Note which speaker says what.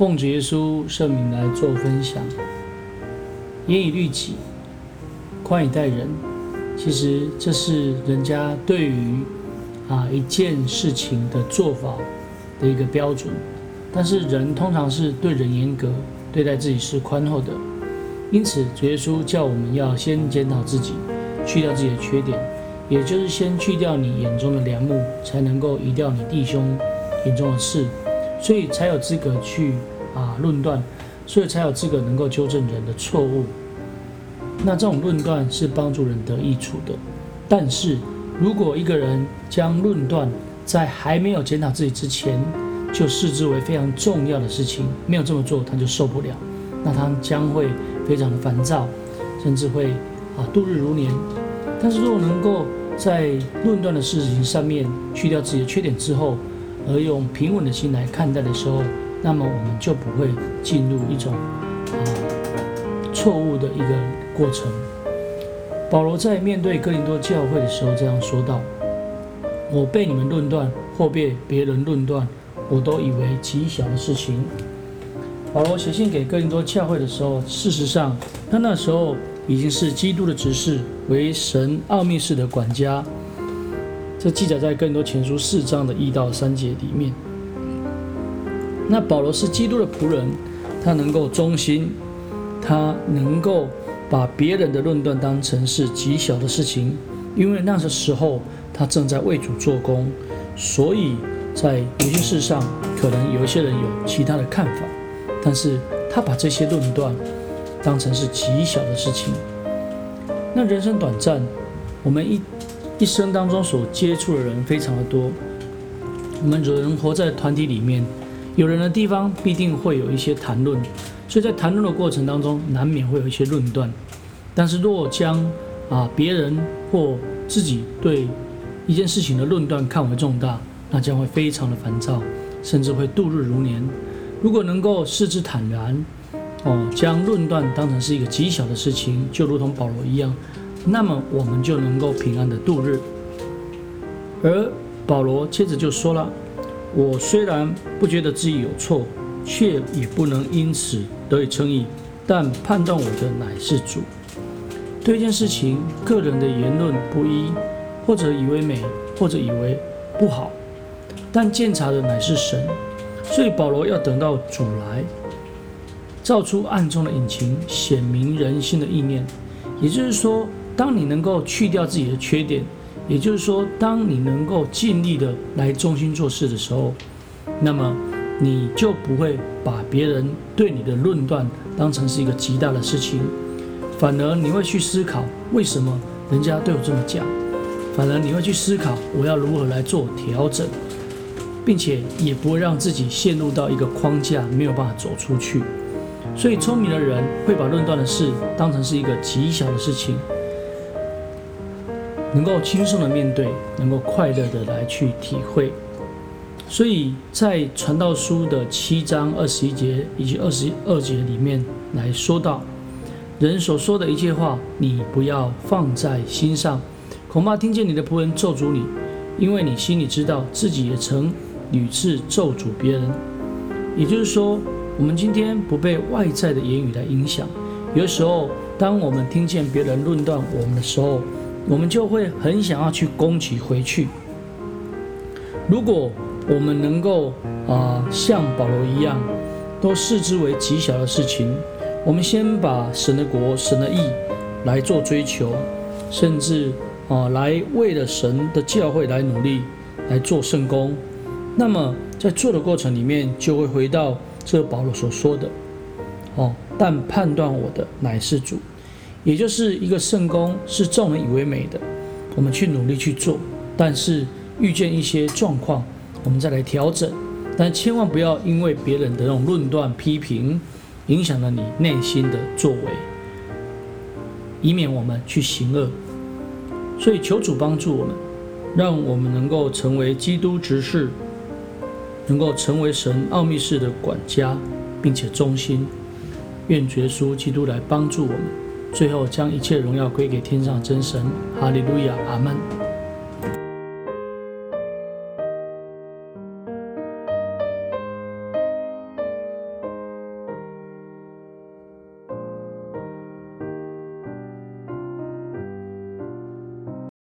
Speaker 1: 奉主耶稣圣名来做分享。严以律己，宽以待人。其实这是人家对于啊一件事情的做法的一个标准。但是人通常是对人严格，对待自己是宽厚的。因此，主耶稣叫我们要先检讨自己，去掉自己的缺点，也就是先去掉你眼中的梁木，才能够移掉你弟兄眼中的刺，所以才有资格去啊论断，所以才有资格能够纠正人的错误。那这种论断是帮助人得益处的。但是如果一个人将论断在还没有检讨自己之前，就视之为非常重要的事情，没有这么做他就受不了，那他将会非常的烦躁，甚至会啊度日如年。但是如果能够在论断的事情上面去掉自己的缺点之后，而用平稳的心来看待的时候，那么我们就不会进入一种啊错误的一个过程。保罗在面对哥林多教会的时候这样说道：“我被你们论断，或被别人论断。”我都以为极小的事情。保罗写信给哥林多教会的时候，事实上他那时候已经是基督的执事，为神奥秘事的管家。这记载在更多前书四章的一到三节里面。那保罗是基督的仆人，他能够忠心，他能够把别人的论断当成是极小的事情，因为那个时候他正在为主做工，所以。在有些事上，可能有一些人有其他的看法，但是他把这些论断当成是极小的事情。那人生短暂，我们一一生当中所接触的人非常的多，我们人活在团体里面，有人的地方必定会有一些谈论，所以在谈论的过程当中，难免会有一些论断。但是若将啊别人或自己对一件事情的论断看为重大，那将会非常的烦躁，甚至会度日如年。如果能够视之坦然，哦，将论断当成是一个极小的事情，就如同保罗一样，那么我们就能够平安的度日。而保罗接着就说了：“我虽然不觉得自己有错，却也不能因此得以称义，但判断我的乃是主。对一件事情，个人的言论不一，或者以为美，或者以为不好。”但鉴察的乃是神，所以保罗要等到主来，照出暗中的隐情，显明人心的意念。也就是说，当你能够去掉自己的缺点，也就是说，当你能够尽力的来忠心做事的时候，那么你就不会把别人对你的论断当成是一个极大的事情，反而你会去思考为什么人家对我这么讲，反而你会去思考我要如何来做调整。并且也不会让自己陷入到一个框架，没有办法走出去。所以聪明的人会把论断的事当成是一个极小的事情，能够轻松的面对，能够快乐的来去体会。所以在传道书的七章二十一节以及二十二节里面来说到，人所说的一切话，你不要放在心上，恐怕听见你的仆人咒诅你，因为你心里知道自己也曾。屡次咒诅别人，也就是说，我们今天不被外在的言语来影响。有的时候，当我们听见别人论断我们的时候，我们就会很想要去攻击回去。如果我们能够啊、像保罗一样，都视之为极小的事情，我们先把神的国、神的义来做追求，甚至啊、来为了神的教会来努力，来做圣工。那么在做的过程里面，就会回到这保罗所说的，哦，但判断我的乃是主，也就是一个圣工是众人以为美的，我们去努力去做，但是遇见一些状况，我们再来调整，但千万不要因为别人的那种论断批评，影响了你内心的作为，以免我们去行恶。所以求主帮助我们，让我们能够成为基督执事。能够成为神奥秘式的管家，并且忠心，愿耶稣基督来帮助我们，最后将一切荣耀归给天上真神。哈利路亚，阿门。